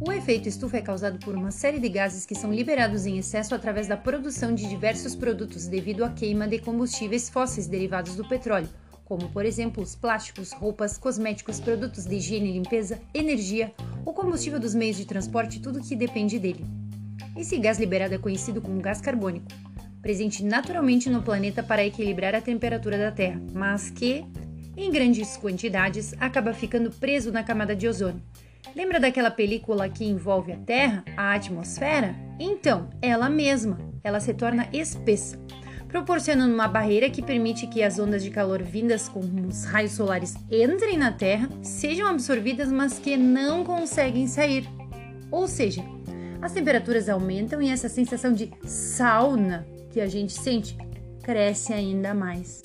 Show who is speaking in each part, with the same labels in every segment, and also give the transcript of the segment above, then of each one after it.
Speaker 1: O efeito estufa é causado por uma série de gases que são liberados em excesso através da produção de diversos produtos devido à queima de combustíveis fósseis derivados do petróleo, como por exemplo os plásticos, roupas, cosméticos, produtos de higiene e limpeza, energia, o combustível dos meios de transporte e tudo que depende dele. Esse gás liberado é conhecido como gás carbônico, presente naturalmente no planeta para equilibrar a temperatura da Terra, mas que, em grandes quantidades, acaba ficando preso na camada de ozônio. Lembra daquela película que envolve a Terra, a atmosfera? Então, ela mesma, ela se torna espessa proporcionando uma barreira que permite que as ondas de calor vindas com os raios solares entrem na Terra, sejam absorvidas, mas que não conseguem sair. Ou seja, as temperaturas aumentam e essa sensação de sauna que a gente sente cresce ainda mais.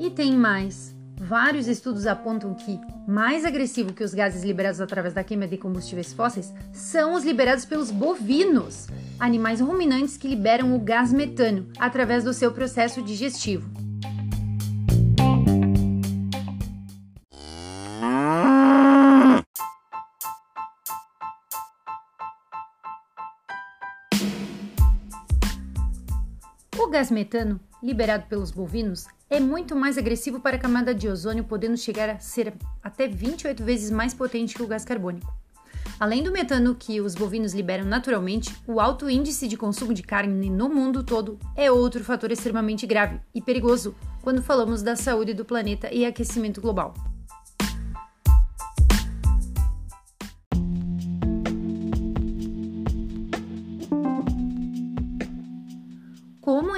Speaker 1: E tem mais. Vários estudos apontam que, mais agressivo que os gases liberados através da queima de combustíveis fósseis, são os liberados pelos bovinos, animais ruminantes que liberam o gás metano através do seu processo digestivo. O gás metano, liberado pelos bovinos, é muito mais agressivo para a camada de ozônio, podendo chegar a ser até 28 vezes mais potente que o gás carbônico. Além do metano que os bovinos liberam naturalmente, o alto índice de consumo de carne no mundo todo é outro fator extremamente grave e perigoso quando falamos da saúde do planeta e aquecimento global.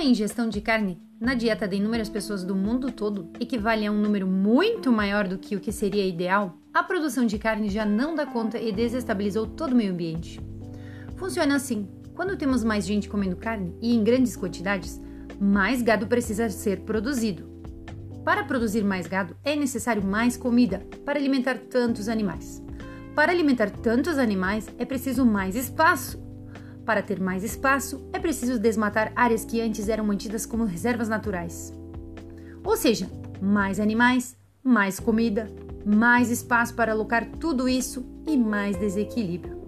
Speaker 1: A ingestão de carne na dieta de inúmeras pessoas do mundo todo equivale a um número muito maior do que o que seria ideal, a produção de carne já não dá conta e desestabilizou todo o meio ambiente. Funciona assim: quando temos mais gente comendo carne e em grandes quantidades, mais gado precisa ser produzido. Para produzir mais gado, é necessário mais comida para alimentar tantos animais. Para alimentar tantos animais, é preciso mais espaço para ter mais espaço, é preciso desmatar áreas que antes eram mantidas como reservas naturais. Ou seja, mais animais, mais comida, mais espaço para alocar tudo isso e mais desequilíbrio.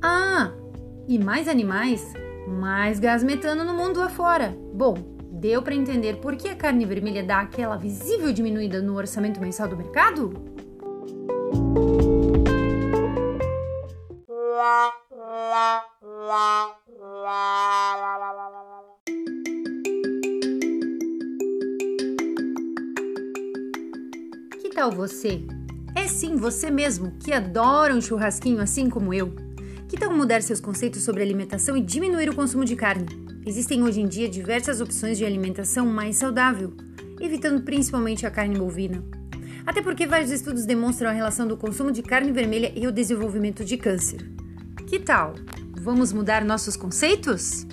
Speaker 1: Ah, e mais animais, mais gás metano no mundo afora. Bom, deu para entender por que a carne vermelha dá aquela visível diminuída no orçamento mensal do mercado? Tal você? É sim você mesmo que adora um churrasquinho assim como eu. Que tal mudar seus conceitos sobre alimentação e diminuir o consumo de carne? Existem hoje em dia diversas opções de alimentação mais saudável, evitando principalmente a carne bovina. Até porque vários estudos demonstram a relação do consumo de carne vermelha e o desenvolvimento de câncer. Que tal? Vamos mudar nossos conceitos?